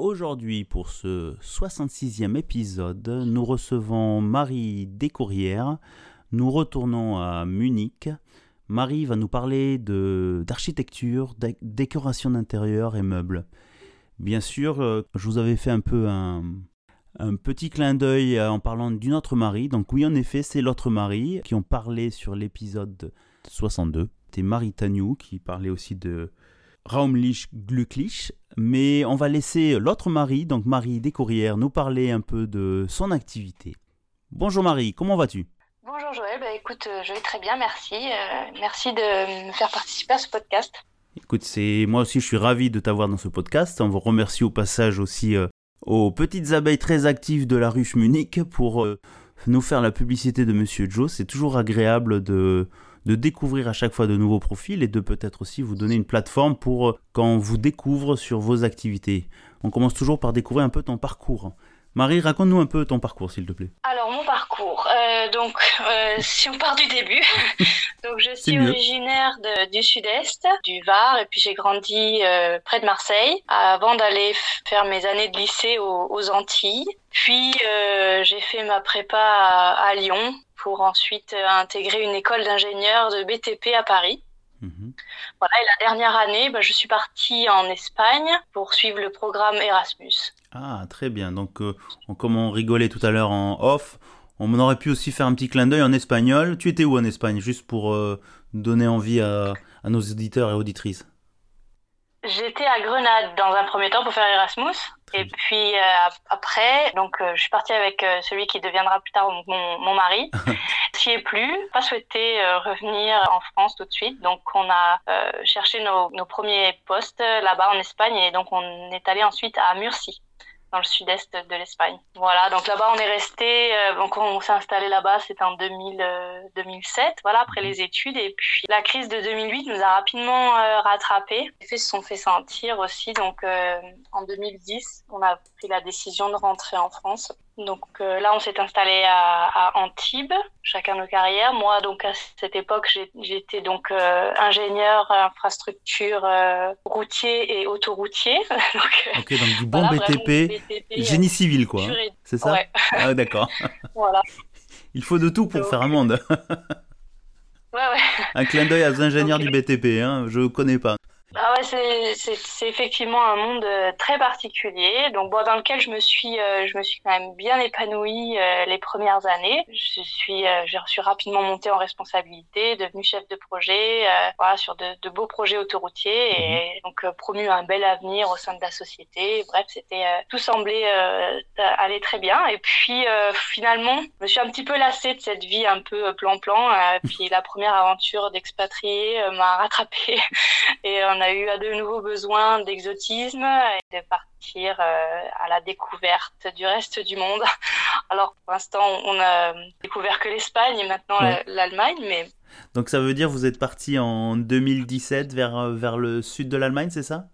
Aujourd'hui, pour ce 66e épisode, nous recevons Marie Descourrières. Nous retournons à Munich. Marie va nous parler d'architecture, décoration d'intérieur et meubles. Bien sûr, euh, je vous avais fait un peu un, petit clin d'œil en parlant d'une autre Marie. Donc oui, en effet, c'est l'autre Marie qui ont parlé sur l'épisode 62. C'était Marie Tagnou qui parlait aussi de Raumlich Glücklich. Mais on va laisser l'autre Marie, donc Marie Descourrières, nous parler un peu de son activité. Bonjour Marie, comment vas-tu? Bonjour Joël, bah, écoute, euh, je vais très bien, merci. Euh, merci de me faire participer à ce podcast. Écoute, c'est moi aussi je suis ravi de t'avoir dans ce podcast. On vous remercie au passage aussi euh, aux petites abeilles très actives de la ruche Munich pour nous faire la publicité de Monsieur Joe. C'est toujours agréable de, de découvrir à chaque fois de nouveaux profils et de peut-être aussi vous donner une plateforme pour euh, quand on vous découvre sur vos activités. On commence toujours par découvrir un peu ton parcours. Marie, raconte-nous un peu ton parcours, s'il te plaît. Alors, mon parcours. Euh, donc, euh, si on part du début, donc je suis originaire du sud-est, du Var, et puis j'ai grandi près de Marseille avant d'aller faire mes années de lycée aux, Antilles. Puis, j'ai fait ma prépa à Lyon, pour ensuite euh, intégrer une école d'ingénieur de BTP à Paris. Mhm. Voilà, et la dernière année, bah, je suis partie en Espagne pour suivre le programme Erasmus. Ah, très bien. Donc, euh, comme on rigolait tout à l'heure en off, on aurait pu aussi faire un petit clin d'œil en espagnol. Tu étais où en Espagne, juste pour euh, donner envie à, à, nos auditeurs et auditrices? J'étais à Grenade dans un premier temps pour faire Erasmus. Et puis euh, après, donc euh, je suis partie avec euh, celui qui deviendra plus tard mon, mon mari. S'y est plus, pas souhaité revenir en France tout de suite. Donc on a cherché nos, nos premiers postes là-bas en Espagne et donc on est allé ensuite à Murcie dans le sud-est de l'Espagne. Voilà, donc là-bas on est resté, euh, donc on s'est installé là-bas, c'était en 2000, 2007, euh, voilà, après les études. Et puis la crise de 2008 nous a rapidement euh, rattrapés. Les effets se sont fait sentir aussi, donc en 2010, on a pris la décision de rentrer en France. Donc euh, là, on s'est installé à, Antibes, chacun nos carrières. Moi, donc à cette époque, j'étais donc euh, ingénieur infrastructure euh, routier et autoroutier. donc, ok, donc du bon BTP, génie civil, quoi. C'est ça? ouais. Ah, d'accord. voilà. Il faut de tout pour faire un monde. ouais, ouais. Un clin d'œil aux ingénieurs du BTP, hein, je connais pas. Ah ouais, c'est effectivement un monde euh, très particulier, donc bon, dans lequel je me suis, euh, je me suis quand même bien épanouie euh, les premières années. Je suis, j'ai reçu rapidement monté en responsabilité, devenu chef de projet, voilà, sur de, de, beaux projets autoroutiers et mhm. donc promu un bel avenir au sein de la société. Bref, c'était tout semblait aller très bien. Et puis finalement, je me suis un petit peu lassée de cette vie un peu plan-plan. puis la première aventure d'expatrié m'a rattrapée et on a eu à de nouveaux besoins d'exotisme et de partir euh, à la découverte du reste du monde. Alors pour l'instant, on a découvert que l'Espagne et maintenant l'Allemagne, mais donc ça veut dire vous êtes parti en 2017 vers euh, vers le sud de l'Allemagne, c'est ça?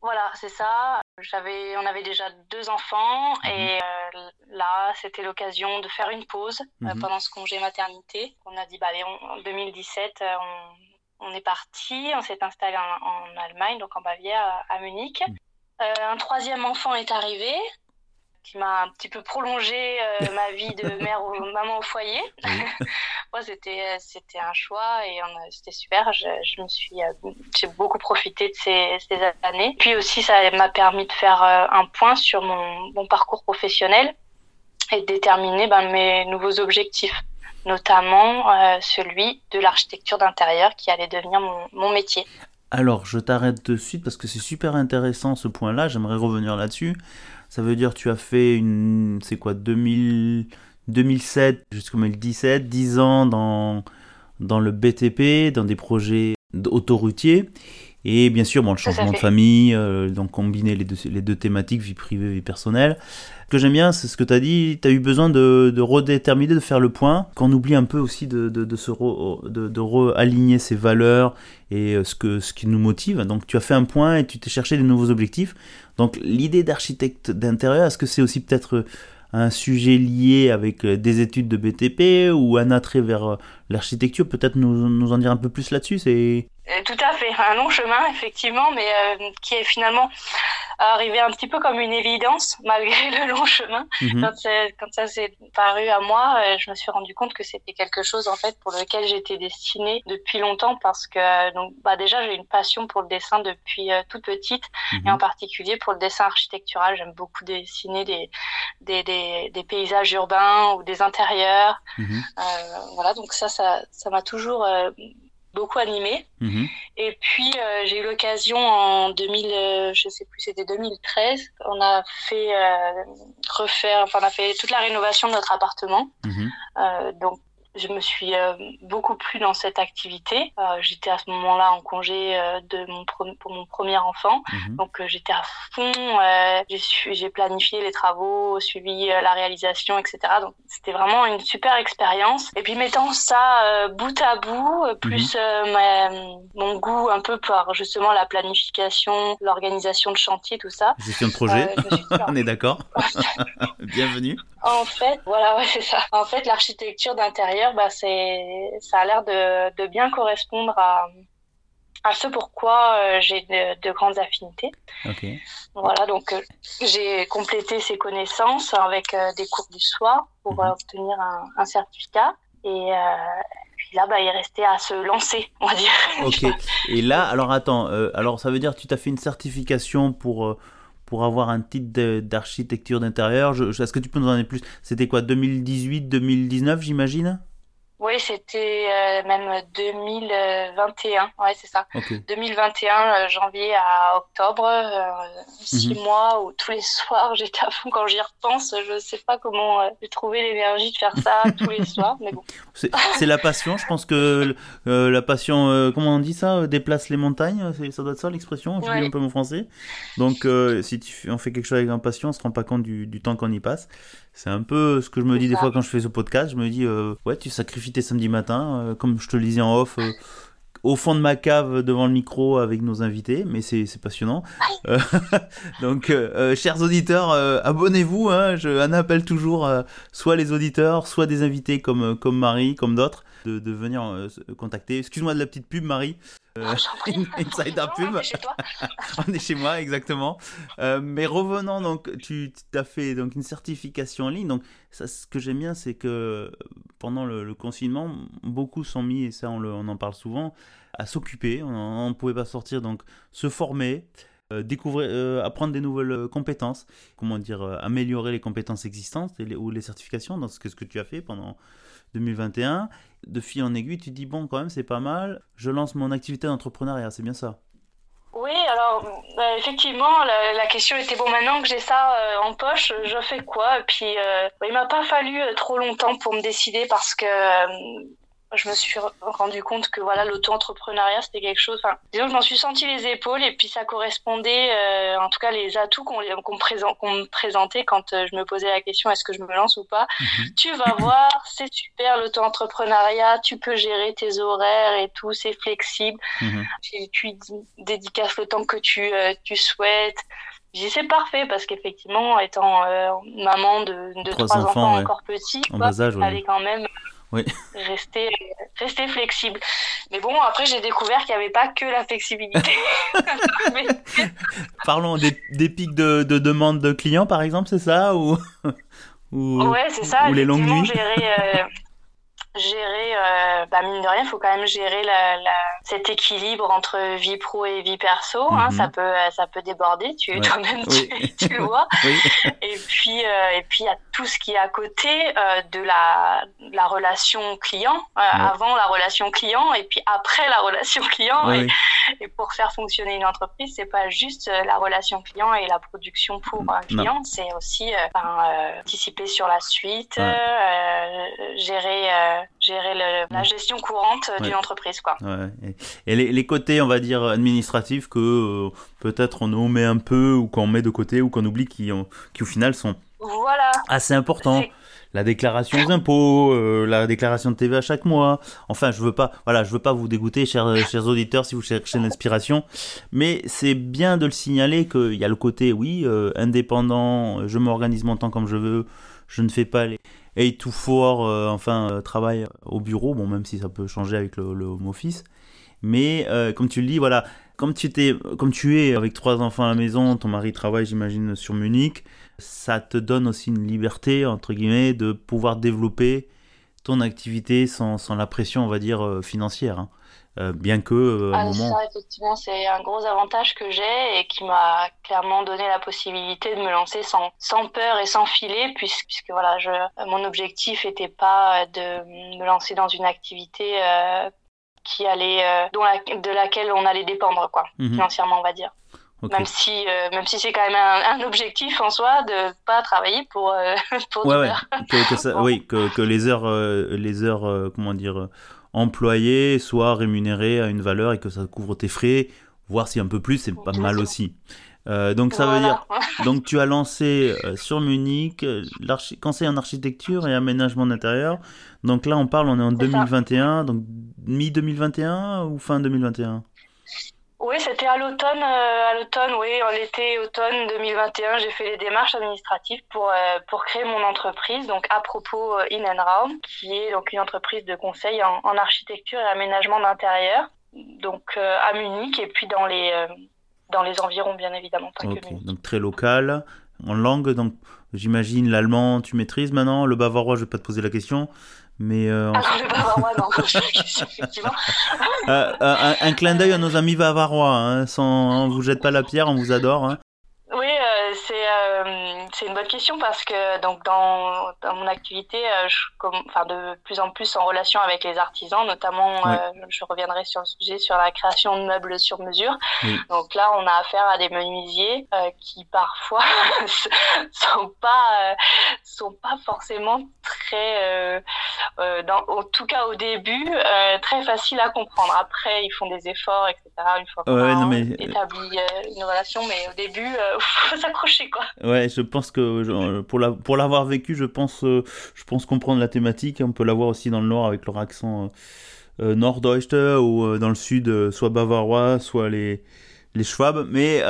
Voilà, c'est ça. J'avais, on avait déjà deux enfants mhm. et euh, là, c'était l'occasion de faire une pause mhm. pendant ce congé maternité. On a dit, bah allez, en 2017, on, on est parti, on s'est installé en, Allemagne, donc en Bavière, à, Munich. Mm. Euh, un troisième enfant est arrivé, qui m'a un petit peu prolongé euh, ma vie de mère ou maman au foyer. Moi, c'était c'était un choix et c'était super. Je, me suis euh, j'ai beaucoup profité de ces, années. Puis aussi, ça m'a permis de faire un point sur mon, mon parcours professionnel et de déterminer ben, mes nouveaux objectifs notamment euh, celui de l'architecture d'intérieur qui allait devenir mon, métier. Alors, je t'arrête de suite parce que c'est super intéressant ce point-là, j'aimerais revenir là-dessus. Ça veut dire tu as fait une, c'est quoi, 2000, 2007 jusqu'en 2017, 10 ans dans, dans le BTP, dans des projets autoroutiers. Et bien sûr, bon, le changement de famille, donc combiner les deux, les deux thématiques, vie privée, vie personnelle. Ce que j'aime bien, c'est ce que tu as dit, tu as eu besoin de, redéterminer, de faire le point, qu'on oublie un peu aussi de, de, de se de, de ses valeurs et ce, que, ce qui nous motive. Donc tu as fait un point et tu t'es cherché des nouveaux objectifs. Donc l'idée d'architecte d'intérieur, est-ce que c'est aussi peut-être un sujet lié avec euh, des études de BTP ou un attrait vers euh, l'architecture? Peut-être nous, nous en dire un peu plus là-dessus. Euh, tout à fait, un long chemin effectivement, mais qui est finalement arrivé un petit peu comme une évidence malgré le long chemin. Mhm. Quand, ça s'est paru à moi, je me suis rendu compte que c'était quelque chose en fait pour lequel j'étais destinée depuis longtemps parce que donc bah déjà j'ai une passion pour le dessin depuis toute petite et en mhm. particulier pour le dessin architectural. J'aime beaucoup dessiner des, des, des, des, paysages urbains ou des intérieurs. Mhm. Euh, voilà, donc ça, ça m'a toujours euh, beaucoup animé. Mhm. Et puis euh, j'ai eu l'occasion en 2000, je sais plus, c'était 2013, on a fait refaire, enfin on a fait toute la rénovation de notre appartement. Mhm. donc je me suis euh, beaucoup plu dans cette activité. Euh, j'étais à ce moment-là en congé euh, de mon pour mon premier enfant, mhm. donc j'étais à fond. j'ai planifié les travaux, suivi la réalisation, etc. Donc c'était vraiment une super expérience. Et puis mettant ça bout à bout, plus mhm. mon goût un peu par justement la planification, l'organisation de chantier, tout ça. Gestion de projet. On est d'accord. Bienvenue. En fait, voilà, ouais, c'est ça. En fait, l'architecture d'intérieur, bah, c'est, ça a l'air de, de bien correspondre à, à ce pourquoi euh, j'ai de, grandes affinités. Okay. Voilà, donc euh, j'ai complété ces connaissances avec euh, des cours du soir pour mhm. obtenir un, un, certificat. Et puis là, bah, il restait à se lancer, on va dire. Ok. Et là, alors attends, alors ça veut dire que tu t'as fait une certification pour pour avoir un titre d'architecture d'intérieur. Est-ce que tu peux nous en dire plus? C'était quoi 2018, 2019, j'imagine? Oui, c'était euh, même 2021. Ouais, c'est ça. 2021, euh, janvier à octobre, euh, six mhm. mois où tous les soirs j'étais à fond quand j'y repense. Je ne sais pas comment j'ai trouvé l'énergie de faire ça tous les soirs, mais bon. C'est la passion. Je pense que la passion, comment on dit ça, déplace les montagnes. Ça doit être ça l'expression. Je un peu mon français. Donc, si tu, on fait quelque chose avec un passion, on se rend pas compte du, du temps qu'on y passe. C'est un peu ce que je me dis des fois quand je fais ce podcast. Je me dis, euh, ouais, tu sacrifies tes samedis matins, euh, comme je te le disais en off, euh, au fond de ma cave devant le micro avec nos invités, mais c'est passionnant. donc, chers auditeurs, abonnez-vous. Hein, je, Anna appelle toujours soit les auditeurs, soit des invités comme, comme Marie, comme d'autres, de, de, venir contacter. Excuse-moi de la petite pub, Marie. Euh, Inside Pub. On est chez moi, exactement. Euh, mais revenons, donc, tu as fait donc, une certification en ligne. Donc, ça, ce que j'aime bien, c'est que pendant le, confinement, beaucoup sont mis, et ça, on, on en parle souvent, à s'occuper. On ne pouvait pas sortir, donc, se former. Euh, découvrir, apprendre des nouvelles compétences, comment dire, améliorer les compétences existantes ou les certifications, dans ce que, ce que tu as fait pendant 2021 de fil en aiguille, tu dis bon, quand même, c'est pas mal. Je lance mon activité d'entrepreneuriat, c'est bien ça? Oui, alors bah, effectivement, la, question était bon, maintenant que j'ai ça euh, en poche, je fais quoi? Puis, euh, il m'a pas fallu euh, trop longtemps pour me décider parce que je me suis rendu compte que voilà l'auto-entrepreneuriat c'était quelque chose. Enfin, disons, je m'en suis senti les épaules et puis ça correspondait, euh, en tout cas les atouts qu'on me présentait quand euh, je me posais la question est-ce que je me lance ou pas. Mhm. Tu vas voir, c'est super l'auto-entrepreneuriat, tu peux gérer tes horaires et tout, c'est flexible. Mhm. Tu, dédicaces le temps que tu, euh, tu souhaites. J'ai c'est parfait parce qu'effectivement, étant maman de, de trois, enfants, encore petits, il fallait quand même Rester, rester flexible. Mais bon, après, j'ai découvert qu'il n'y avait pas que la flexibilité. Parlons des, des pics de, de demande de clients, par exemple, c'est ça ou, ou, Ouais, c'est ça. Ou les longues nuits? euh, gérer, euh, bah mine de rien, il faut quand même gérer la, la, cet équilibre entre vie pro et vie perso. Hein, mhm. ça peut, ça peut déborder. Tu toi-même, tu, tu, le vois. Et puis, euh, et puis il y a tout ce qui est à côté euh, de la, la relation client, euh, avant la relation client et puis après la relation client. Et, et, pour faire fonctionner une entreprise, c'est pas juste euh, la relation client et la production pour un client, c'est aussi ben, anticiper sur la suite, gérer gérer la gestion courante d'une entreprise. Quoi. Et, les, côtés, on va dire, administratifs que peut-être on omet un peu ou qu'on met de côté ou qu'on oublie qui, qui au final sont voilà. assez importants la déclaration aux impôts, euh, la déclaration de TVA chaque mois. Enfin, je veux pas, voilà, je veux pas vous dégoûter, chers, chers auditeurs, si vous cherchez une inspiration, mais c'est bien de le signaler qu'il y a le côté, oui, euh, indépendant, je m'organise mon temps comme je veux, je ne fais pas les 8 to 4, enfin, travail au bureau, bon, même si ça peut changer avec le, le home office. Mais euh, comme tu le dis, voilà, comme tu, étais, comme tu es avec trois enfants à la maison, ton mari travaille, j'imagine, sur Munich, ça te donne aussi une liberté, entre guillemets, de pouvoir développer ton activité sans, sans la pression, on va dire, euh, financière. Hein. Euh, bien que un ah, moment... ça, effectivement, c'est un gros avantage que j'ai et qui m'a clairement donné la possibilité de me lancer sans, sans peur et sans filet, puisque, puisque voilà, je, mon objectif n'était pas de me lancer dans une activité qui allait, euh, dont de laquelle on allait dépendre, quoi, mhm. financièrement, on va dire. Même si, euh, même si c'est quand même un, objectif en soi de pas travailler pour, euh, pour ouais, Que, Oui, que, que, les heures, les heures comment dire, employées soient rémunérées à une valeur et que ça couvre tes frais, voir si un peu plus, c'est pas mal aussi. Euh, donc ça veut dire, donc tu as lancé euh, sur Munich euh, conseil en architecture et aménagement d'intérieur. Donc là on parle, on est en 2021, donc mi 2021 ou fin 2021 Oui, c'était à l'automne, à l'automne, oui, en été, automne 2021, j'ai fait les démarches administratives pour pour créer mon entreprise. Donc à propos In and Round, qui est donc une entreprise de conseil en, en architecture et aménagement d'intérieur, donc à Munich et puis dans les dans les environs, bien évidemment. Pas donc très local. En langue, donc j'imagine l'allemand, tu maîtrises maintenant. Le bavarois, je vais pas te poser la question. Mais euh, ah le. Euh, euh, un, clin d'œil à nos amis bavarois. Hein, sans, on vous jette pas la pierre, on vous adore. Hein. Euh, c'est euh, une bonne question parce que donc dans, dans mon activité, euh, je, comme, enfin de plus en plus en relation avec les artisans, notamment, je reviendrai sur le sujet sur la création de meubles sur mesure. Donc là, on a affaire à des menuisiers qui parfois sont pas sont pas forcément très, dans, en tout cas au début, très faciles à comprendre. Après, ils font des efforts, etc. Une fois qu'on a mais... établi une relation, mais au début faut s'accrocher quoi. Ouais, je pense que pour la, pour l'avoir vécu, je pense euh, je pense comprendre la thématique. On peut l'avoir aussi dans le nord avec leur accent euh, euh Norddeutsche ou euh, dans le sud, soit bavarois, soit les les Schwab. Mais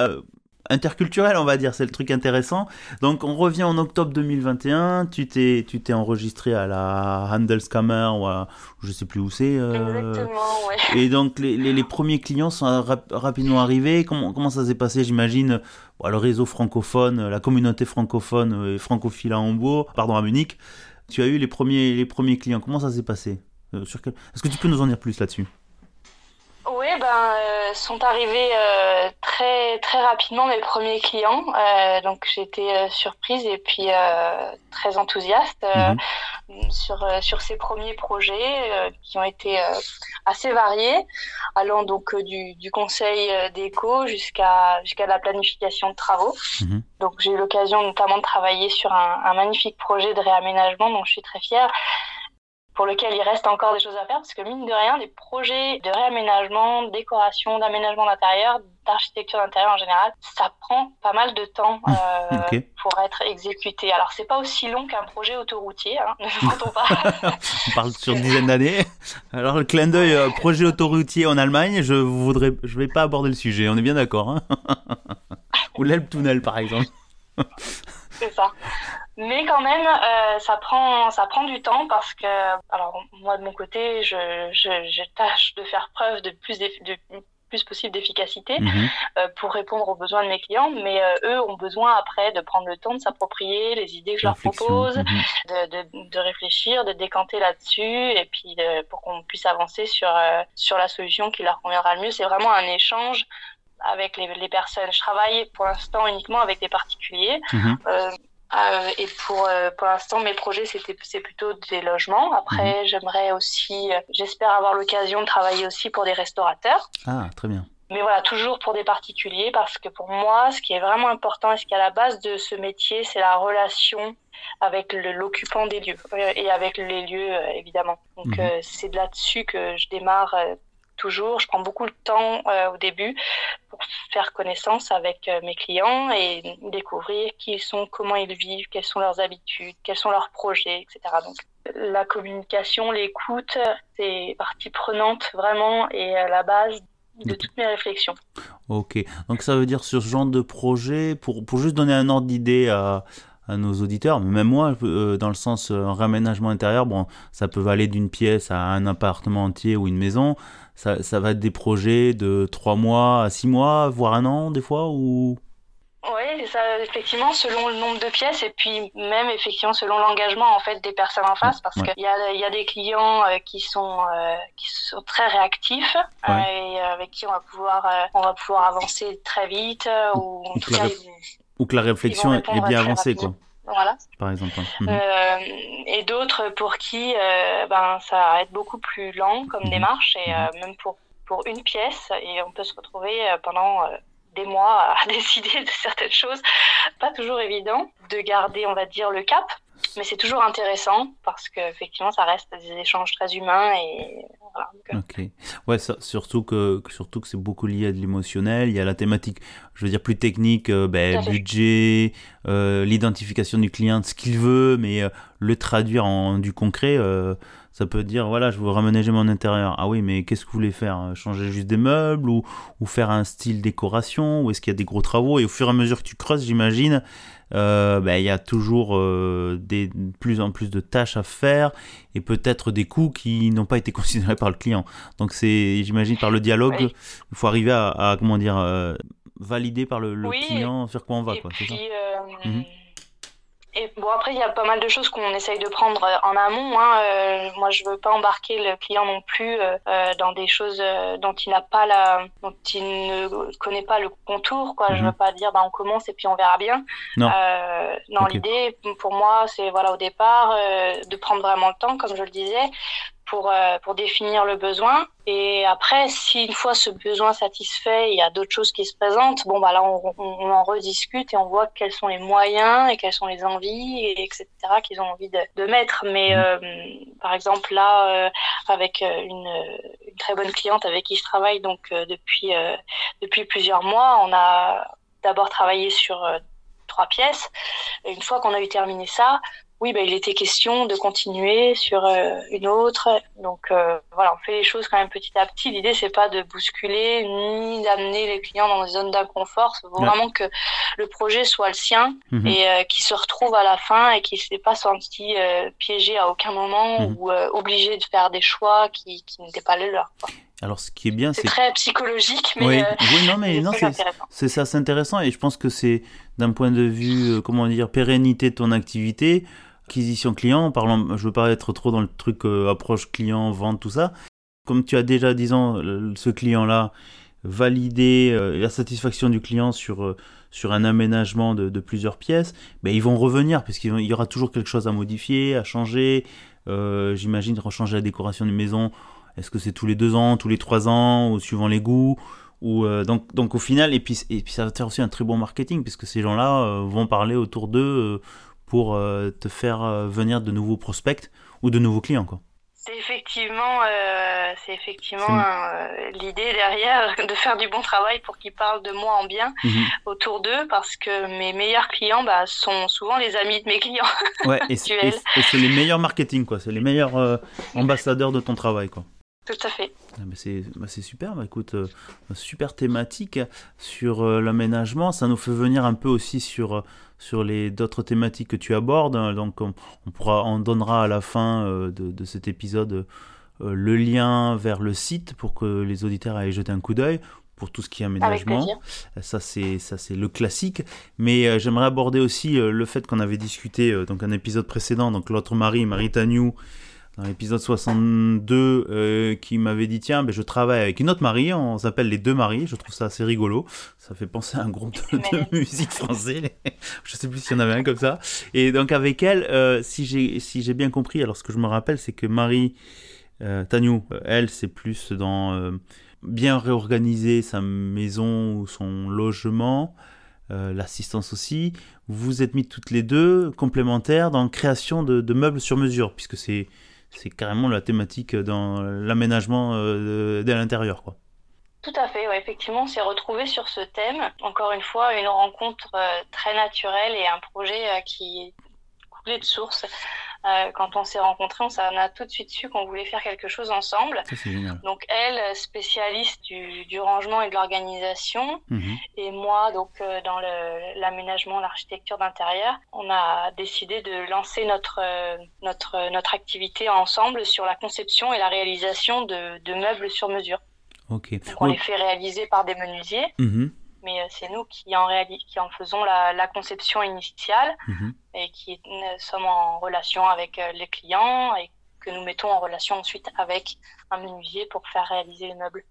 interculturel, on va dire, c'est le truc intéressant. Donc on revient en octobre 2021, tu t'es tu t'es enregistré à la Handelskammer ou à, je sais plus où c'est. Euh... Ouais. Et donc les, les, les, premiers clients sont rapidement arrivés. Comment comment ça s'est passé J'imagine? Le réseau francophone, la communauté francophone et francophile à Hambourg, pardon à Munich. Tu as eu les premiers les premiers clients. Comment ça s'est passé? Euh, quel... Est-ce que tu peux nous en dire plus là-dessus? Ben, euh, sont arrivés euh, très très rapidement mes premiers clients. Euh, donc j'étais surprise et puis très enthousiaste mhm. sur sur ces premiers projets qui ont été assez variés, allant donc du, du conseil d'éco jusqu'à jusqu'à la planification de travaux. Mhm. Donc j'ai eu l'occasion notamment de travailler sur un, un magnifique projet de réaménagement dont je suis très fière pour lequel il reste encore des choses à faire, parce que mine de rien, des projets de réaménagement, de décoration, d'aménagement d'intérieur, d'architecture d'intérieur en général, ça prend pas mal de temps euh, pour être exécuté. Alors c'est pas aussi long qu'un projet autoroutier, hein, ne vous pas. On parle sur une dizaine d'années. Alors le clin d'œil euh, projet autoroutier en Allemagne, je voudrais, je vais pas aborder le sujet, on est bien d'accord. Hein Ou l'Elbtunnel par exemple. c'est ça. Mais quand même, euh, ça prend ça prend du temps parce que alors moi de mon côté, je, je, je tâche de faire preuve de plus de plus possible d'efficacité mhm. euh, pour répondre aux besoins de mes clients, mais euh, eux ont besoin après de prendre le temps de s'approprier les idées que je leur propose, mhm. de, de, de, réfléchir, de décanter là-dessus, et puis de, pour qu'on puisse avancer sur euh, sur la solution qui leur conviendra le mieux. C'est vraiment un échange avec les, les, personnes. Je travaille pour l'instant uniquement avec des particuliers. Mhm. Euh, euh, et pour euh, pour l'instant, mes projets c'était c'est plutôt des logements. Après, mhm. j'aimerais aussi, euh, j'espère avoir l'occasion de travailler aussi pour des restaurateurs. Ah, très bien. mais voilà, toujours pour des particuliers, parce que pour moi, ce qui est vraiment important et ce qui est à la base de ce métier, c'est la relation avec l'occupant des lieux et avec les lieux, évidemment. Donc, mhm. c'est de là-dessus que je démarre toujours. Je prends beaucoup de temps au début pour faire connaissance avec mes clients et découvrir qui ils sont, comment ils vivent, quelles sont leurs habitudes, quels sont leurs projets, etc. Donc, la communication, l'écoute, c'est partie prenante vraiment et à la base de toutes mes réflexions. Ok, donc ça veut dire sur ce genre de projet, pour, pour juste donner un ordre d'idée à, à, nos auditeurs, même moi, euh, dans le sens euh, intérieur, bon, ça peut aller d'une pièce à un appartement entier ou une maison, ça, ça va être des projets de 3 mois à 6 mois, voire un an des fois, ou? Oui, ça, effectivement, selon le nombre de pièces et puis même effectivement selon l'engagement en fait des personnes en face, parce qu'il y a, y a des clients euh, qui sont euh, qui sont très réactifs euh, et avec qui on va pouvoir on va pouvoir avancer très vite ou, ou, que, la, ou que la réflexion est bien avancée quoi. Voilà. Par exemple. Mhm. et d'autres pour qui ben ça va être beaucoup plus lent comme mhm. démarche et mhm. même pour pour une pièce et on peut se retrouver pendant des mois à décider de certaines choses. Pas toujours évident de garder, on va dire, le cap, mais c'est toujours intéressant parce qu'effectivement, ça reste des échanges très humains et voilà. Euh. Ok. Ouais, surtout que surtout que c'est beaucoup lié à de l'émotionnel. Il y a la thématique, je veux dire plus technique, euh, ben, budget, euh, l'identification du client, de ce qu'il veut, mais le traduire en du concret. Ça peut dire, voilà, je veux raménager mon intérieur. Ah oui, mais qu'est-ce que vous voulez faire? Changer juste des meubles ou, ou faire un style décoration? Ou est-ce qu'il y a des gros travaux? Et au fur et à mesure que tu creuses, j'imagine, euh, ben, il y a toujours euh, des, plus en plus de tâches à faire et peut-être des coûts qui n'ont pas été considérés par le client. Donc c'est, j'imagine, par le dialogue, il faut arriver à, comment dire, euh, valider par le, client sur quoi on va. Et puis, mhm. Et bon, après, il y a pas mal de choses qu'on essaye de prendre euh, en amont. Hein. Euh, moi, je veux pas embarquer le client non plus euh, euh dans des choses euh, dont il n'a pas la, dont il ne connaît pas le contour. Quoi. Je mhm. veux pas dire, bah, on commence et puis on verra bien. Non. non, l'idée, pour moi, c'est voilà au départ de prendre vraiment le temps, comme je le disais, pour, euh, pour définir le besoin. Et après, si une fois ce besoin satisfait, il y a d'autres choses qui se présentent, bon, bah là, on, on, en rediscute et on voit quels sont les moyens et quelles sont les envies, et etc., qu'ils ont envie de, de mettre. Mais mmh. euh, par exemple, là, euh, avec une, une, très bonne cliente avec qui je travaille donc depuis, depuis plusieurs mois, on a d'abord travaillé sur trois pièces. Et une fois qu'on a eu terminé ça, oui, bah, il était question de continuer sur euh, une autre. Donc euh, voilà, on fait les choses quand même petit à petit. L'idée, c'est pas de bousculer ni d'amener les clients dans des zones d'inconfort. C'est vraiment que le projet soit le sien mhm. et euh, qu'il se retrouve à la fin et qu'il ne s'est pas senti piégé à aucun moment mhm. ou obligé de faire des choix qui, qui n'étaient pas les leurs. Alors, ce qui est bien, c'est très psychologique, mais, oui. non, mais non, c'est ça, c'est intéressant, et je pense que c'est d'un point de vue, comment dire, pérennité de ton activité, acquisition client, parlant, je veux pas être trop dans le truc euh, approche client, vente, tout ça. Comme tu as déjà, disons, ce client-là, validé euh, la satisfaction du client sur, euh, sur un aménagement de, plusieurs pièces, ben, ils vont revenir, puisqu'il y aura toujours quelque chose à modifier, à changer. J'imagine rechanger la décoration d'une maison. Est-ce que c'est tous les deux ans, tous les trois ans, ou suivant les goûts ou donc, donc au final, et puis, et puis ça va faire aussi un très bon marketing, puisque ces gens-là vont parler autour d'eux pour euh, te faire euh, venir de nouveaux prospects ou de nouveaux clients quoi. C'est effectivement, euh, c'est effectivement l'idée derrière de faire du bon travail pour qu'ils parlent de moi en bien mhm. autour d'eux, parce que mes meilleurs clients bah, sont souvent les amis de mes clients. Ouais, et c'est les meilleurs marketing, quoi. C'est les meilleurs ambassadeurs de ton travail, quoi. Tout à fait. Ah, bah, c'est super, bah, écoute, super thématique sur l'aménagement. Ça nous fait venir un peu aussi sur sur les d'autres thématiques que tu abordes. Donc on, pourra, on donnera à la fin euh, de, cet épisode euh, le lien vers le site pour que les auditeurs aillent jeter un coup d'œil pour tout ce qui est aménagement. Ça c'est ça c'est le classique. Mais euh, j'aimerais aborder aussi le fait qu'on avait discuté donc un épisode précédent, donc l'autre mari, Marie Tagnou, dans l'épisode 62 euh, qui m'avait dit tiens ben, je travaille avec une autre Marie, on s'appelle les deux Maries, je trouve ça assez rigolo, ça fait penser à un groupe de, musique français, je sais plus s'il y en avait un comme ça, et donc avec elle, euh, si j'ai si j'ai bien compris, alors ce que je me rappelle c'est que Marie euh, Tagnou, elle c'est plus dans bien réorganiser sa maison ou son logement, l'assistance aussi. Vous vous êtes mis toutes les deux complémentaires dans la création de, meubles sur mesure, puisque c'est c'est carrément la thématique dans l'aménagement de, l'intérieur, quoi. Tout à fait, effectivement, on s'est retrouvé sur ce thème. Encore une fois, une rencontre très naturelle et un projet qui est de source. Euh, quand on s'est rencontrés, on, a tout de suite su qu'on voulait faire quelque chose ensemble. Donc elle, spécialiste du, rangement et de l'organisation, mhm. et moi, donc euh, dans l'aménagement, l'architecture d'intérieur, on a décidé de lancer notre euh, notre notre activité ensemble sur la conception et la réalisation de, meubles sur mesure. Ok. on les fait réaliser par des menuisiers. Mhm mais euh, c'est nous qui en, qui en faisons la, conception initiale mhm. et qui sommes en relation avec euh, les clients et que nous mettons en relation ensuite avec un menuisier pour faire réaliser les meubles.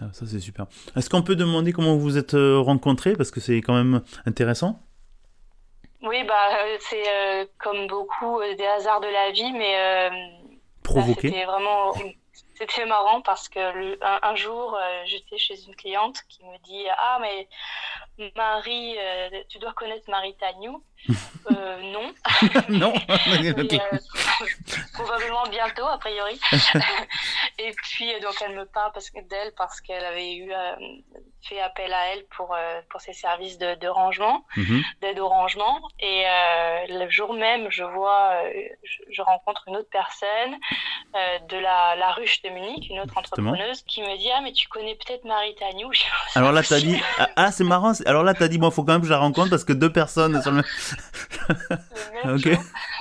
Ah, ça c'est super. Est-ce qu'on peut demander comment vous vous êtes euh, rencontrés? Parce que c'est quand même intéressant Oui, bah c'est comme beaucoup des hasards de la vie, mais provoqué. c'était vraiment c'était marrant parce que un, jour, euh, j'étais chez une cliente qui me dit Ah, mais Marie, euh, tu dois connaître Marie Tagnou. Euh, non. non. probablement bientôt, a priori. et puis, donc, elle me parle parce d'elle parce qu'elle avait eu fait appel à elle pour, pour ses services de, de rangement, mhm. d'aide au rangement. Et le jour même, je vois, je, rencontre une autre personne de la, la ruche de Munich, une autre entrepreneuse, qui me dit Ah, mais tu connais peut-être Marie Tagnou. Alors là, tu as dit Ah, ah c'est marrant, alors là, tu as dit, bon, il faut quand même que je la rencontre parce que deux personnes sur le même. ok.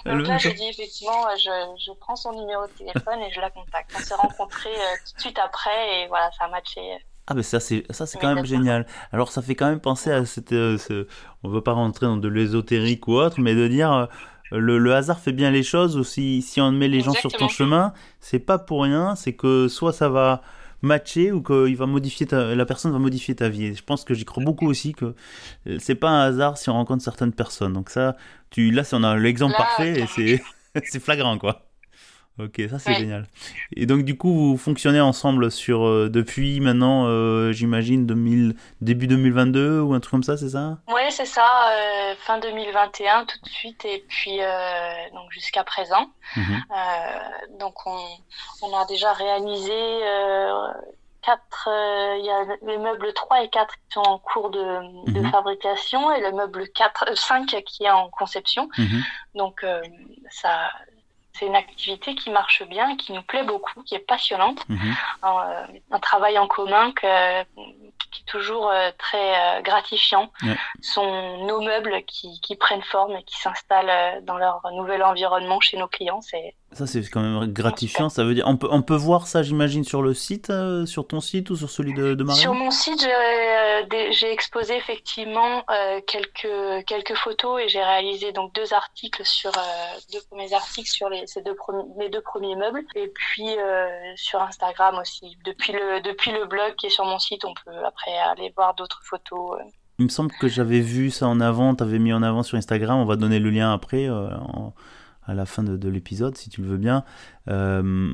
Donc là, je dis effectivement, je, je, prends son numéro de téléphone et je la contacte. On s'est rencontrés euh, tout de suite après et voilà, ça a matché. Ah mais ça c'est ça c'est quand même génial. Alors ça fait quand même penser à cette euh, ce... on veut pas rentrer dans de l'ésotérique ou autre mais de dire euh, le, le, hasard fait bien les choses ou si, si on met les gens sur ton chemin, c'est pas pour rien, c'est que soit ça va matcher ou que il va modifier la personne va modifier ta vie. je pense que j'y crois beaucoup aussi que euh, c'est pas un hasard si on rencontre certaines personnes. Donc ça, tu là, on a l'exemple parfait et c'est c'est flagrant quoi. Ok, ça c'est génial. Et donc du coup, vous fonctionnez ensemble sur euh, depuis maintenant, euh, j'imagine début 2022 ou un truc comme ça, c'est ça? Oui, c'est ça, euh, fin 2021 tout de suite et puis donc jusqu'à présent. Mhm. donc on, on, a déjà réalisé quatre, il y a les meubles 3 et 4 qui sont en cours de, de mhm. fabrication et le meuble 4, 5 qui est en conception. Mhm. Donc ça c'est une activité qui marche bien, qui nous plaît beaucoup, qui est passionnante. Mhm. Euh, un travail en commun que, qui est toujours euh, très euh, gratifiant. Sont nos meubles qui, qui, prennent forme et qui s'installent dans leur nouvel environnement chez nos clients. C'est ça, c'est quand même gratifiant. Ça veut dire, on peut, on peut voir ça, j'imagine, sur le site, euh, sur ton site ou sur celui de, de Marie Sur mon site, j'ai euh, exposé effectivement euh, quelques, quelques photos et j'ai réalisé donc deux articles sur deux premiers articles sur les, ces deux premiers, les deux premiers meubles. Et puis sur Instagram aussi. Depuis le, depuis le blog qui est sur mon site, on peut après aller voir d'autres photos. Il me semble que j'avais vu ça en avant, tu avais mis en avant sur Instagram. On va donner le lien après. En à la fin de, l'épisode, si tu le veux bien. Euh,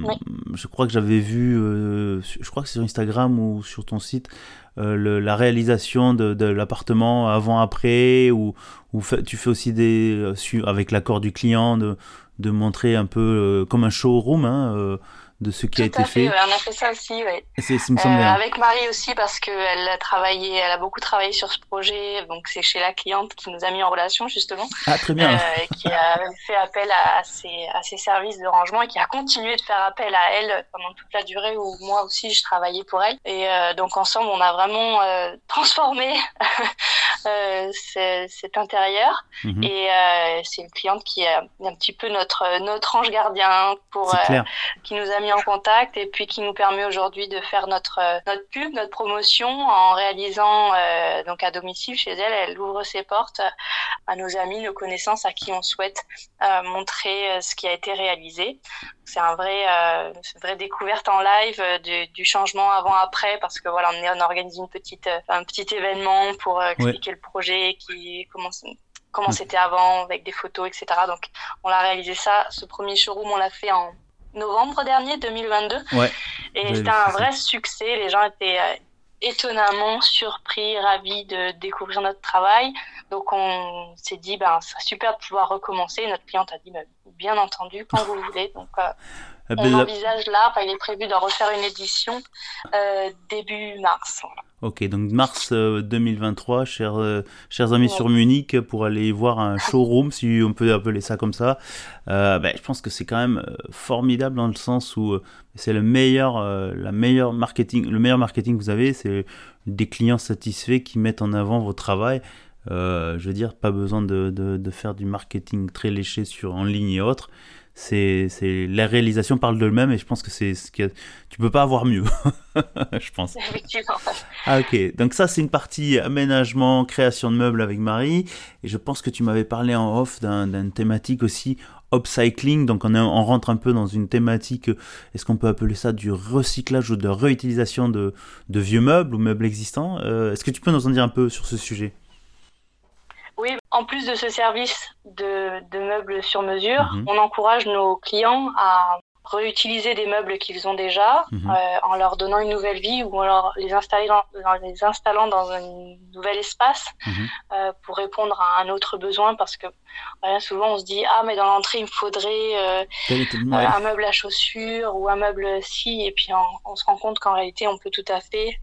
je crois que j'avais vu, euh, je crois que c'est sur Instagram ou sur ton site, euh, la réalisation de, l'appartement avant-après, ou, tu fais aussi des, avec l'accord du client, de, de montrer un peu comme un showroom. Hein, de ce qui a été fait. on a fait ça aussi, oui. Euh, avec Marie aussi parce qu'elle a travaillé, elle a beaucoup travaillé sur ce projet. Donc c'est chez la cliente qui nous a mis en relation justement. Ah très bien. Euh, qui a fait appel à, ses, à ses services de rangement et qui a continué de faire appel à elle pendant toute la durée où moi aussi je travaillais pour elle. Et euh, donc ensemble on a vraiment transformé euh, cet intérieur. Mhm. Et c'est une cliente qui est un petit peu notre notre ange gardien pour qui nous a mis en contact et puis qui nous permet aujourd'hui de faire notre euh, notre pub, notre promotion en réalisant euh, donc à domicile chez elle. Elle ouvre ses portes à nos amis, nos connaissances, à qui on souhaite euh, montrer ce qui a été réalisé. C'est un vrai, une vraie découverte en live du, du changement avant-après parce que voilà, on, on organise une petite, un petit événement pour expliquer le projet, qui comment comment mm. c'était avant avec des photos, etc. Donc on a réalisé ça. Ce premier showroom, on l'a fait en novembre dernier, 2022. Ouais. Et c'était un vrai succès. Les gens étaient étonnamment surpris, ravis de découvrir notre travail. Donc on s'est dit, ben, c'est super de pouvoir recommencer. Notre cliente a dit, ben, bien entendu, quand vous voulez. Donc euh, eh on ben, envisage là, il est prévu d'en refaire une édition euh, début mars. Ok, donc mars 2023, euh, chers, chers amis sur Munich, pour aller voir un showroom, si on peut appeler ça comme ça. Ben, je pense que c'est quand même formidable dans le sens où c'est le meilleur, la meilleure marketing, le meilleur marketing que vous avez, c'est des clients satisfaits qui mettent en avant vos travail. je veux dire, pas besoin de, de, de, faire du marketing très léché sur en ligne et autres c'est la réalisation parle de même et je pense que c'est ce que tu peux pas avoir mieux je pense. Ah ok. Donc ça c'est une partie aménagement création de meubles avec Marie. Et je pense que tu m'avais parlé en off d'une thématique aussi upcycling. Donc on, on rentre un peu dans une thématique est-ce qu'on peut appeler ça du recyclage ou de réutilisation de, de vieux meubles ou meubles existants? Euh, est-ce que tu peux nous en dire un peu sur ce sujet? Oui, en plus de ce service de, meubles sur mesure, mhm. on encourage nos clients à réutiliser des meubles qu'ils ont déjà mhm. euh, en leur donnant une nouvelle vie ou en les, dans, les installant dans un nouvel espace mhm. euh, pour répondre à un autre besoin parce que souvent on se dit ah mais dans l'entrée il me faudrait euh, un meuble à chaussures ou un meuble si et puis on, se rend compte qu'en réalité on peut tout à fait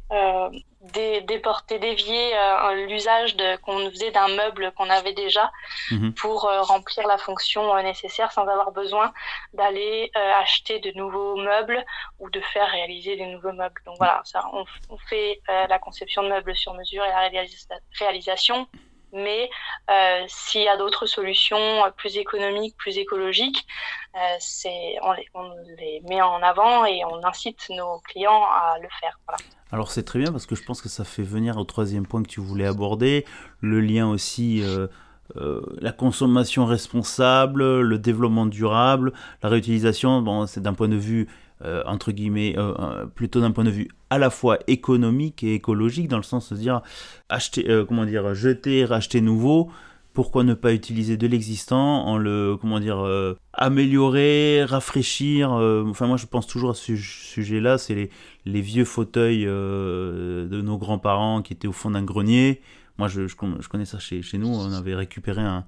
déporter, dévier euh, l'usage qu'on faisait d'un meuble qu'on avait déjà mhm. pour euh, remplir la fonction euh, nécessaire sans avoir besoin d'aller acheter de nouveaux meubles ou de faire réaliser des nouveaux meubles. Donc voilà, ça, on, on fait la conception de meubles sur mesure et la réalisation mais s'il y a d'autres solutions plus économiques, plus écologiques, c'est, on, les, on, les, met en avant et on incite nos clients à le faire. Voilà. Alors c'est très bien parce que je pense que ça fait venir au troisième point que tu voulais aborder, le lien aussi... Euh, euh, la consommation responsable, le développement durable, la réutilisation, bon, c'est d'un point de vue euh, entre guillemets, plutôt d'un point de vue à la fois économique et écologique, dans le sens de dire acheter, comment dire, jeter, racheter nouveau. Pourquoi ne pas utiliser de l'existant en le, comment dire, améliorer, rafraîchir. enfin, moi, je pense toujours à ce sujet-là. C'est les, vieux fauteuils de nos grands-parents qui étaient au fond d'un grenier. Moi, je, connais ça chez, chez, nous. On avait récupéré un,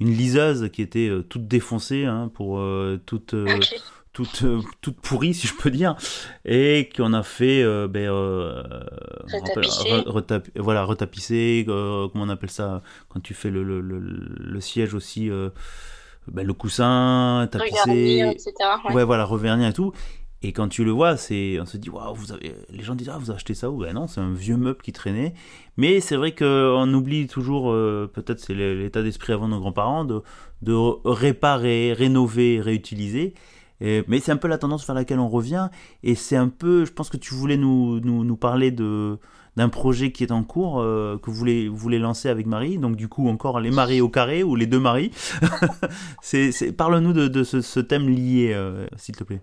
une liseuse qui était toute défoncée hein, pour toute toute, euh, toute pourrie, si je peux dire, et qu'on a fait euh, ben, euh, voilà, retapisser, comment on appelle ça, quand tu fais le, le, le, siège aussi, ben, le coussin, tapisser, etc. Ouais. voilà, revernir et tout. Et quand tu le vois, c'est, on se dit, waouh, vous avez, les gens disent, ah, vous achetez ça ou Ben non, c'est un vieux meuble qui traînait. Mais c'est vrai qu'on oublie toujours, peut-être c'est l'état d'esprit avant nos grands-parents, de, de réparer, rénover, réutiliser mais c'est un peu la tendance vers laquelle on revient. Et c'est un peu, je pense que tu voulais nous, nous, nous parler de d'un projet qui est en cours, euh, que vous voulez, vous voulez lancer avec Marie. Donc du coup, encore les maris au carré ou les deux maris. c'est, Parle-nous de, de ce, thème lié, euh, s'il te plaît.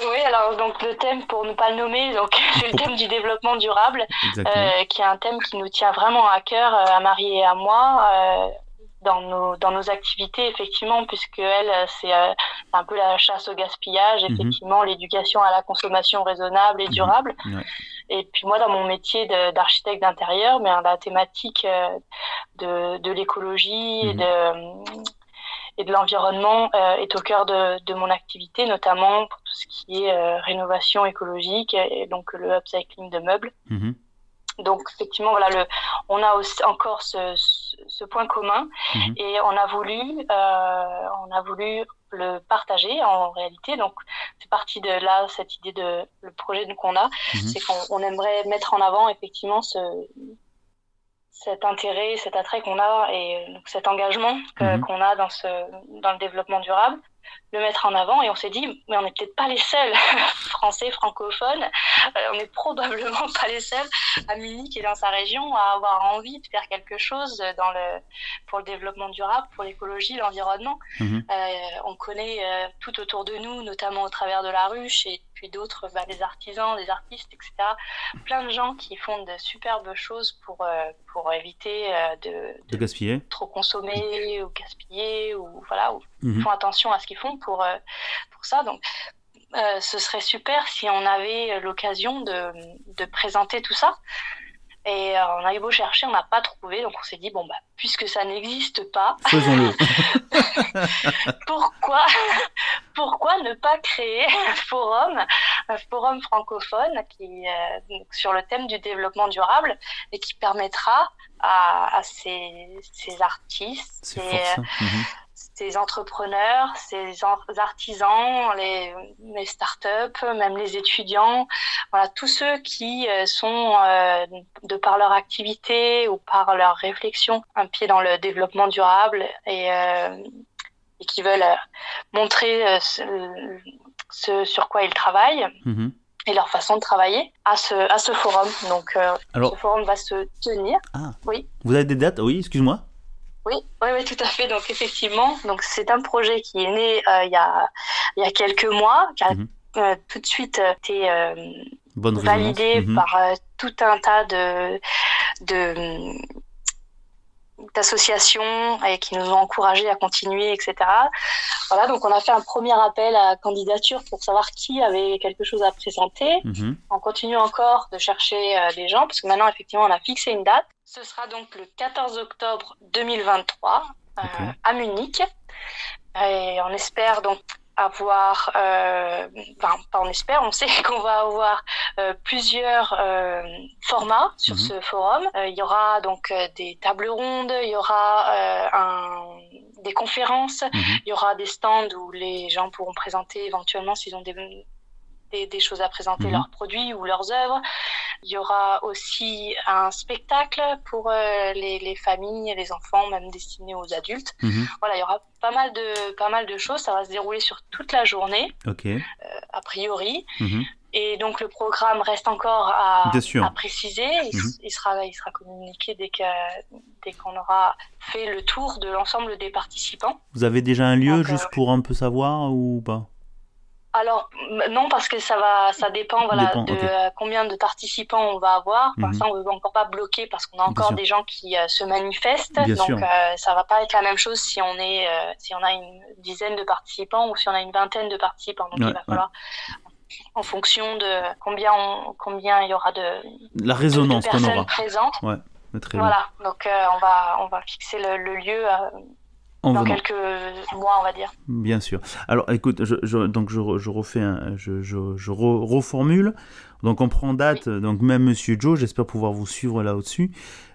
Oui, alors donc le thème, pour ne pas le nommer, donc c'est le thème du développement durable, euh, qui est un thème qui nous tient vraiment à cœur, à Marie et à moi dans nos, dans nos activités, effectivement, puisque elle, c'est euh, un peu la chasse au gaspillage, mhm. effectivement, l'éducation à la consommation raisonnable et mhm. durable. Et puis moi, dans mon métier d'architecte d'intérieur, mais la thématique euh, de, de l'écologie et mhm. de et de l'environnement euh, est au cœur de, de, mon activité, notamment pour tout ce qui est rénovation écologique et donc le upcycling de meubles. Donc effectivement, voilà, le, on a aussi encore ce, ce, point commun mhm. et on a voulu, euh, on a voulu le partager en réalité. Donc c'est parti de là cette idée de le projet qu'on a, mhm. c'est qu'on aimerait mettre en avant effectivement ce cet intérêt, cet attrait qu'on a et donc cet engagement mhm. qu'on a dans ce dans le développement durable le mettre en avant et on s'est dit mais on n'est peut-être pas les seuls français francophones euh, on n'est probablement pas les seuls à Munich et dans sa région à avoir envie de faire quelque chose dans le pour le développement durable pour l'écologie l'environnement. Mhm. euh, on connaît euh, tout autour de nous notamment au travers de la ruche et puis d'autres bah, des artisans des artistes etc plein de gens qui font de superbes choses pour pour éviter de, de, gaspiller. trop consommer ou gaspiller ou voilà ou mhm. font attention à ce qu'ils font pour, euh, pour ça. Donc, euh, ce serait super si on avait l'occasion de, de présenter tout ça. Et euh, on a eu beau chercher, on n'a pas trouvé, donc on s'est dit bon bah puisque ça n'existe pas, faisons-le. pourquoi pourquoi ne pas créer un forum, un forum francophone qui euh, sur le thème du développement durable et qui permettra à, à ces, ces artistes, C'est ces, ces entrepreneurs, ces artisans, les, les startups, même les étudiants, voilà, tous ceux qui euh, sont, euh, de par leur activité ou par leur réflexion, un pied dans le développement durable et, euh, et qui veulent euh, montrer ce, ce sur quoi ils travaillent Mhm. et leur façon de travailler à ce, à ce forum. Donc, euh, Alors, ce forum va se tenir. vous avez des dates? Oui, excuse-moi. Oui, oui, oui, tout à fait. Donc effectivement, donc c'est un projet qui est né euh, il y a il y a quelques mois, qui a Mhm. euh, tout de suite euh, été euh, validé Mhm. par tout un tas de de d'associations et qui nous ont encouragés à continuer, etc. Voilà, donc on a fait un premier appel à candidature pour savoir qui avait quelque chose à présenter. Mhm. On continue encore de chercher euh, des gens parce que maintenant, effectivement, on a fixé une date. Ce sera donc le 14 octobre 2023 euh, à Munich. Et on espère donc avoir, euh, enfin, pas on espère, on sait qu'on va avoir euh, plusieurs euh, formats sur Mhm. ce forum. Il y aura donc des tables rondes, il y aura un, des conférences, Mhm. il y aura des stands où les gens pourront présenter éventuellement s'ils ont des, des, des choses à présenter, Mhm. leurs produits ou leurs œuvres. Il y aura aussi un spectacle pour euh, les, les familles et les enfants, même destinés aux adultes. Mhm. Voilà, il y aura pas mal de, pas mal de choses. Ça va se dérouler sur toute la journée, Ok. a priori. Mhm. Et donc le programme reste encore à, à préciser. Il, il sera, il sera communiqué dès que, dès qu'on aura fait le tour de l'ensemble des participants. Vous avez déjà un lieu Donc, juste euh, pour un peu savoir ou pas? Alors non parce que ça va, ça dépend voilà Dépend, de euh, combien de participants on va avoir. Pour Mhm. l'instant, on ne veut encore pas bloquer parce qu'on a encore des gens qui euh, se manifestent. Bien donc euh, ça va pas être la même chose si on est, si on a une dizaine de participants ou si on a une vingtaine de participants. Donc Ouais, il va ouais. falloir en fonction de combien on, combien il y aura de, La résonance qu'on personnes aura. présentes. Ouais, Très bien. Voilà. Donc on va on va fixer le, le lieu En dans venant. quelques mois, on va dire. Bien sûr. Alors, écoute, je, je- donc je, re- je refais, un- je, je, je re- reformule. Donc, on prend date. Donc, même Monsieur Joe, j'espère pouvoir vous suivre là au-dessus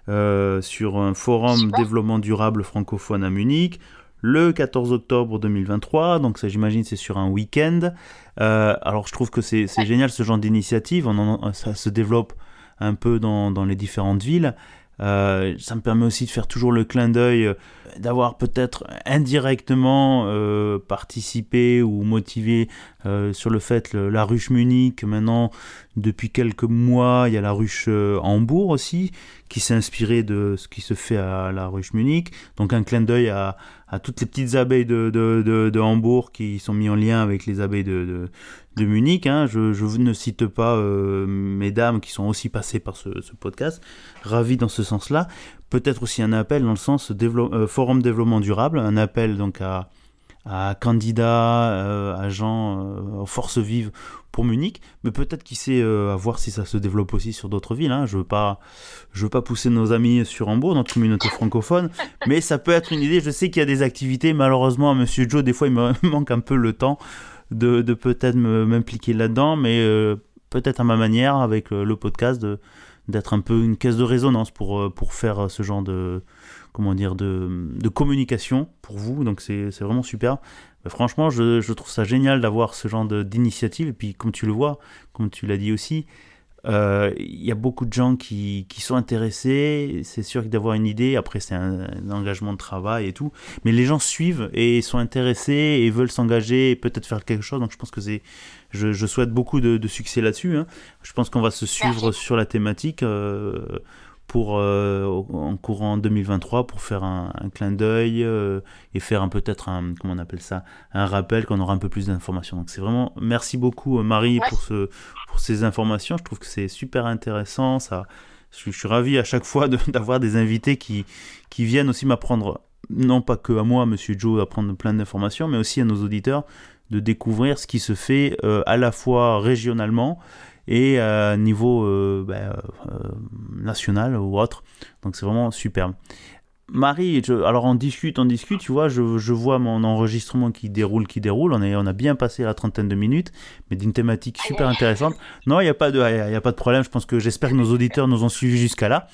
euh, sur un forum Super. développement durable francophone à Munich le 14 octobre 2023. Donc, ça, j'imagine, c'est sur un week-end. Euh, alors, je trouve que c'est génial ce genre d'initiative. En- ça se développe un peu dans, dans les différentes villes. Euh, ça me permet aussi de faire toujours le clin d'œil, euh, d'avoir peut-être indirectement euh, participé ou motivé euh, sur le fait la ruche Munich. Maintenant, depuis quelques mois, il y a la ruche euh, Hambourg aussi, qui s'est inspirée de ce qui se fait à la ruche Munich. Donc un clin d'œil à, toutes les petites abeilles de, de, de, Hambourg qui sont mis en lien avec les abeilles de, de, de Munich. hein. Je, je ne cite pas euh, mesdames qui sont aussi passées par ce, ce podcast. Ravi dans ce sens-là. Peut-être aussi un appel dans le sens dévelop- euh, forum développement durable, un appel donc à, à candidats, euh, à gens, euh, forces vives pour Munich, mais peut-être qui sait euh, à voir si ça se développe aussi sur d'autres villes. hein. Je veux pas, je veux pas pousser nos amis sur Hambourg, notre communauté francophone, mais ça peut être une idée. Je sais qu'il y a des activités. Malheureusement, Monsieur Joe, des fois, il me manque un peu le temps de, de peut-être m'impliquer là-dedans, mais euh, peut-être à ma manière avec le podcast de d'être un peu une caisse de résonance pour euh, pour faire euh, ce genre de comment dire de, de communication pour vous. Donc c'est vraiment super. Mais franchement, je, je trouve ça génial d'avoir ce genre d'initiative. Et puis, comme tu le vois, comme tu l'as dit aussi, euh, il y a beaucoup de gens qui, qui sont intéressés. C'est sûr que d'avoir une idée, après, c'est un engagement de travail et tout. Mais les gens suivent et sont intéressés et veulent s'engager et peut-être faire quelque chose. Donc, je pense que c'est. Je, je souhaite beaucoup de, de succès là-dessus. hein. Je pense qu'on va se suivre Merci. sur la thématique. euh, pour euh, en courant 2023 pour faire un, un clin d'œil euh, et faire un peut-être un comment on appelle ça un rappel qu'on aura un peu plus d'informations donc c'est vraiment merci beaucoup Marie Ouais. pour ce pour ces informations je trouve que c'est super intéressant ça je, je suis ravi à chaque fois de- d'avoir des invités qui qui viennent aussi m'apprendre non pas que à moi Monsieur Joe apprendre plein d'informations mais aussi à nos auditeurs de découvrir ce qui se fait à la fois régionalement et à niveau ben, national ou autre. Donc c'est vraiment superbe. Marie, alors on discute, on discute, tu vois, je, vois mon enregistrement qui déroule, qui déroule, on, est, on a bien passé la trentaine de minutes, mais d'une thématique super intéressante. Non, il n'y a, pas de, y a pas de problème, je pense que j'espère que nos auditeurs nous ont suivis jusqu'à là.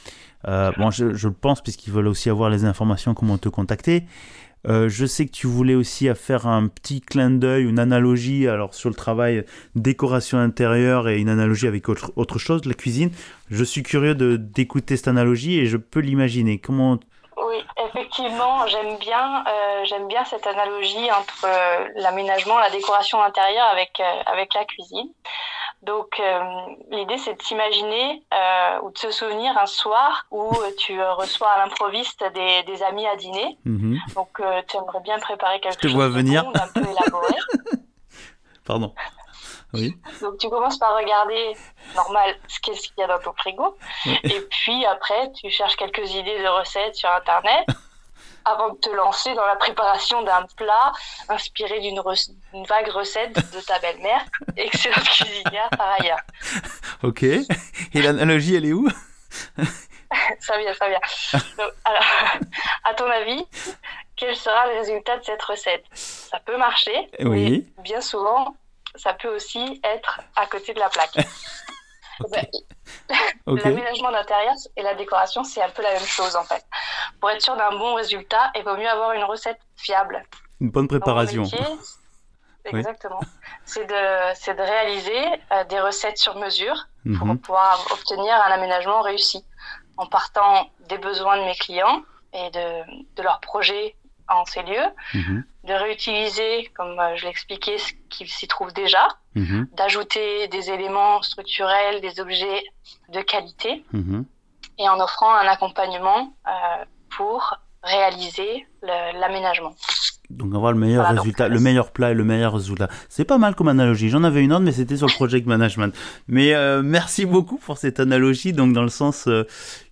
Euh, bon, je, le pense, puisqu'ils veulent aussi avoir les informations, comment te contacter. Euh, je sais que tu voulais aussi faire un petit clin d'œil, une analogie alors sur le travail décoration intérieure et une analogie avec autre, autre chose, la cuisine. Je suis curieux d'écouter cette analogie et je peux l'imaginer. Comment oui, effectivement, j'aime bien, euh, bien cette analogie entre euh, l'aménagement, la décoration intérieure avec avec la cuisine. Donc l'idée c'est de s'imaginer ou de se souvenir un soir où tu reçois à l'improviste des, des, amis à dîner. Mhm. Donc tu aimerais bien préparer quelque chose vois venir. un peu élaboré. Pardon. Donc tu commences par regarder, normal, ce qu'il y a dans ton frigo. Et puis après, tu cherches quelques idées de recettes sur Internet avant de te lancer dans la préparation d'un plat inspiré d'une vague recette de ta belle-mère, excellente cuisinière par ailleurs. Ok. Et l'analogie, elle est où? Ça vient, ça vient. alors, à ton avis, quel sera le résultat de cette recette? Ça peut marcher, oui. mais bien souvent, ça peut aussi être à côté de la plaque. Ben, l'aménagement d'intérieur et la décoration, c'est un peu la même chose en fait. Pour être sûr d'un bon résultat, il vaut mieux avoir une recette fiable. Une bonne préparation. exactement. C'est de, de réaliser euh, des recettes sur mesure pour mhm. pouvoir obtenir un aménagement réussi en partant des besoins de mes clients et de, de leurs projets en ces lieux, mhm. de réutiliser, comme euh, je l'expliquais, ce qui s'y trouve déjà, mhm. d'ajouter des éléments structurels, des objets de qualité, mhm. et en offrant un accompagnement euh, pour réaliser l'aménagement. Donc avoir le meilleur résultat, le meilleur plat et le meilleur résultat. C'est pas mal comme analogie. J'en avais une autre, mais c'était sur le project management. Mais euh, merci beaucoup pour cette analogie. Donc dans le sens, euh,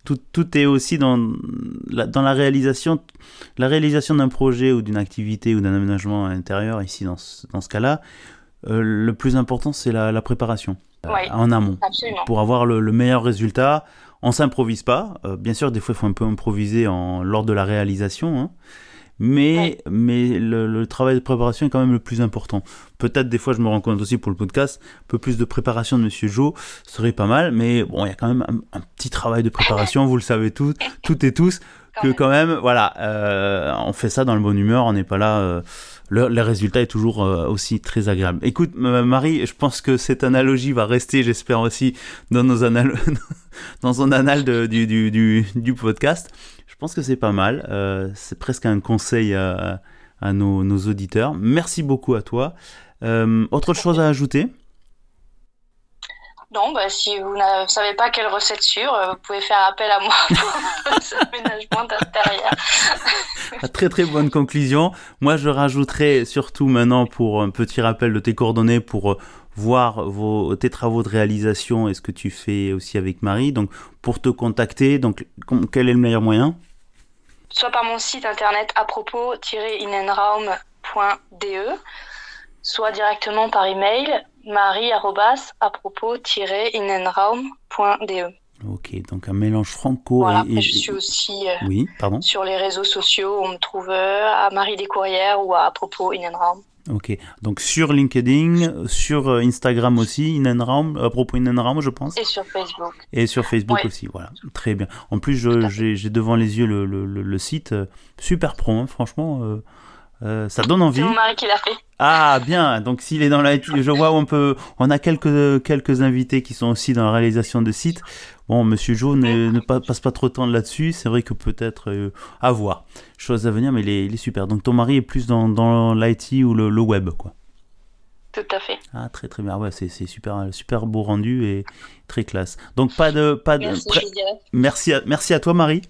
tout, tout, est aussi dans la, dans la réalisation, la réalisation d'un projet ou d'une activité ou d'un aménagement intérieur. Ici dans ce, dans ce cas-là, euh, le plus important c'est la, la, préparation en amont absolument. pour avoir le, le meilleur résultat. On s'improvise pas. bien sûr, des fois il faut un peu improviser en, lors de la réalisation. Hein mais, mais le, travail de préparation est quand même le plus important. Peut-être des fois, je me rends compte aussi pour le podcast, un peu plus de préparation de Monsieur Joe serait pas mal, mais bon, il y a quand même un, petit travail de préparation, vous le savez tous, toutes et tous, que quand même, voilà, euh, on fait ça dans le bon humeur, on n'est pas là. Euh, le, résultat est toujours euh, aussi très agréable. Écoute, Marie, je pense que cette analogie va rester, j'espère aussi, dans nos annales, dans son annale du, du, du, du podcast. Je pense que c'est pas mal. Euh, c'est presque un conseil à, nos, auditeurs. Merci beaucoup à toi. Euh, autre chose à ajouter? Non, bah, si vous ne savez pas quelle recette sûre, euh, vous pouvez faire appel à moi pour ce aménagement d'intérieur. très très bonne conclusion. Moi, je rajouterai surtout maintenant pour un petit rappel de tes coordonnées pour voir vos, tes travaux de réalisation et ce que tu fais aussi avec Marie. Donc, pour te contacter, donc, quel est le meilleur moyen? Soit par mon site internet à propos-inenraum.de, soit directement par email marie à propos-inenraum.de. Ok, donc un mélange franco voilà, et, je suis aussi euh, oui, pardon. sur les réseaux sociaux. On me trouve euh, à Marie Descourrières ou à, à propos Inenraum. Ok, donc sur LinkedIn, sur euh, Instagram aussi, Inenraum, à propos Inenraum, je pense. Et sur Facebook. Et sur Facebook aussi, voilà, très bien. En plus, j'ai devant les yeux le, le, le, site, super pro, hein, franchement, euh, ça donne envie. C'est mon mari qui l'a fait. Ah bien, donc s'il est dans la, je vois où on peut, on a quelques quelques invités qui sont aussi dans la réalisation de sites. Bon, Monsieur Joe ne, passe pas trop de temps là-dessus. C'est vrai que peut-être euh, à voir. Chose à venir, mais il est, super. Donc ton mari est plus dans, dans l'IT ou le, web, quoi. Tout à fait. Ah très très bien. Ouais, c'est super super beau rendu et très classe. Donc pas de pas de. Merci, à, merci à toi Marie.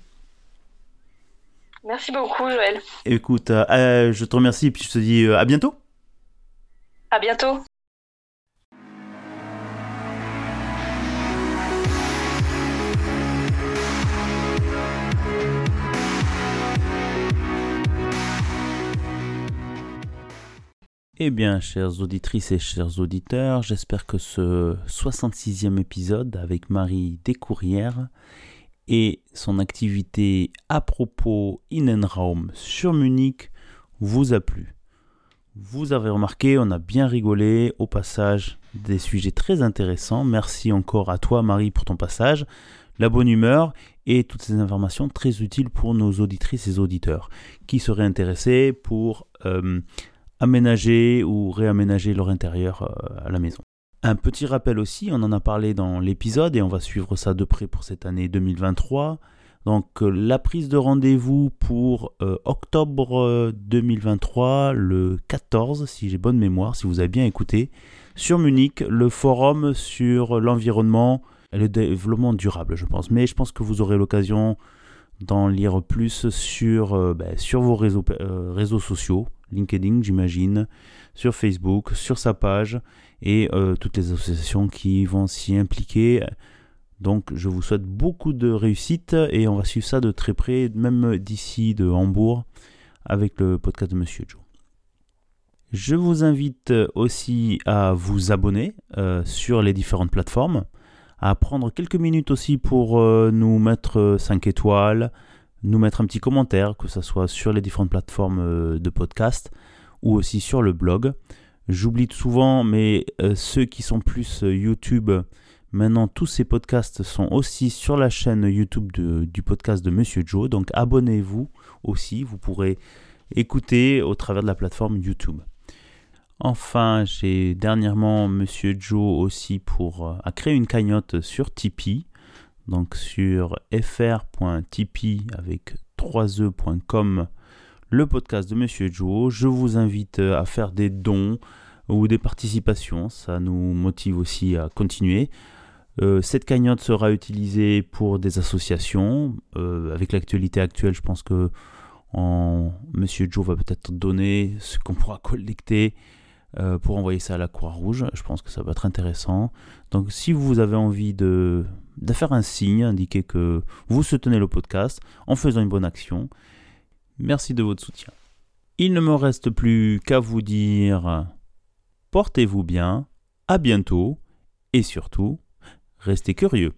Merci beaucoup Joël. Écoute, euh, euh, je te remercie et puis je te dis à bientôt. À bientôt. Eh bien, chères auditrices et chers auditeurs, j'espère que ce 66e épisode avec Marie Descourrières et son activité à propos Innenraum sur Munich vous a plu. Vous avez remarqué, on a bien rigolé, au passage des sujets très intéressants. Merci encore à toi Marie pour ton passage, la bonne humeur et toutes ces informations très utiles pour nos auditrices et auditeurs qui seraient intéressés pour euh, aménager ou réaménager leur intérieur euh, à la maison. Un petit rappel aussi, on en a parlé dans l'épisode et on va suivre ça de près pour cette année 2023. Donc euh, la prise de rendez-vous pour euh, octobre 2023, le 14, si j'ai bonne mémoire, si vous avez bien écouté, sur Munich, le forum sur l'environnement et le développement durable, je pense. Mais je pense que vous aurez l'occasion d'en lire plus sur, ben, vos réseaux sociaux, LinkedIn j'imagine, sur Facebook, sur sa page et euh, toutes les associations qui vont s'y impliquer. Donc je vous souhaite beaucoup de réussite et on va suivre ça de très près, même d'ici de Hambourg, avec le podcast de Monsieur Joe. Je vous invite aussi à vous abonner euh, sur les différentes plateformes, à prendre quelques minutes aussi pour euh, nous mettre 5 étoiles, nous mettre un petit commentaire, que ce soit sur les différentes plateformes de podcast ou aussi sur le blog. J'oublie souvent, mais euh, ceux qui sont plus euh, YouTube, maintenant tous ces podcasts sont aussi sur la chaîne YouTube du podcast de Monsieur Joe. Donc abonnez-vous aussi, vous pourrez écouter au travers de la plateforme YouTube. Enfin, j'ai dernièrement Monsieur Joe aussi pour euh, a une cagnotte sur Tipeee. Donc sur fr.tipeee avec 3e.com le podcast de Monsieur Joe. Je vous invite euh, à faire des dons ou des participations, ça nous motive aussi à continuer. Euh, cette cagnotte sera utilisée pour des associations. Euh, avec l'actualité actuelle, je pense que. Monsieur Joe va peut-être donner ce qu'on pourra collecter pour envoyer ça à la Croix-Rouge. Je pense que ça va être intéressant. Donc si vous avez envie de faire un signe, indiquer que vous soutenez le podcast en faisant une bonne action, Merci de votre soutien. Il ne me reste plus qu'à vous dire portez-vous bien, à bientôt et surtout, restez curieux.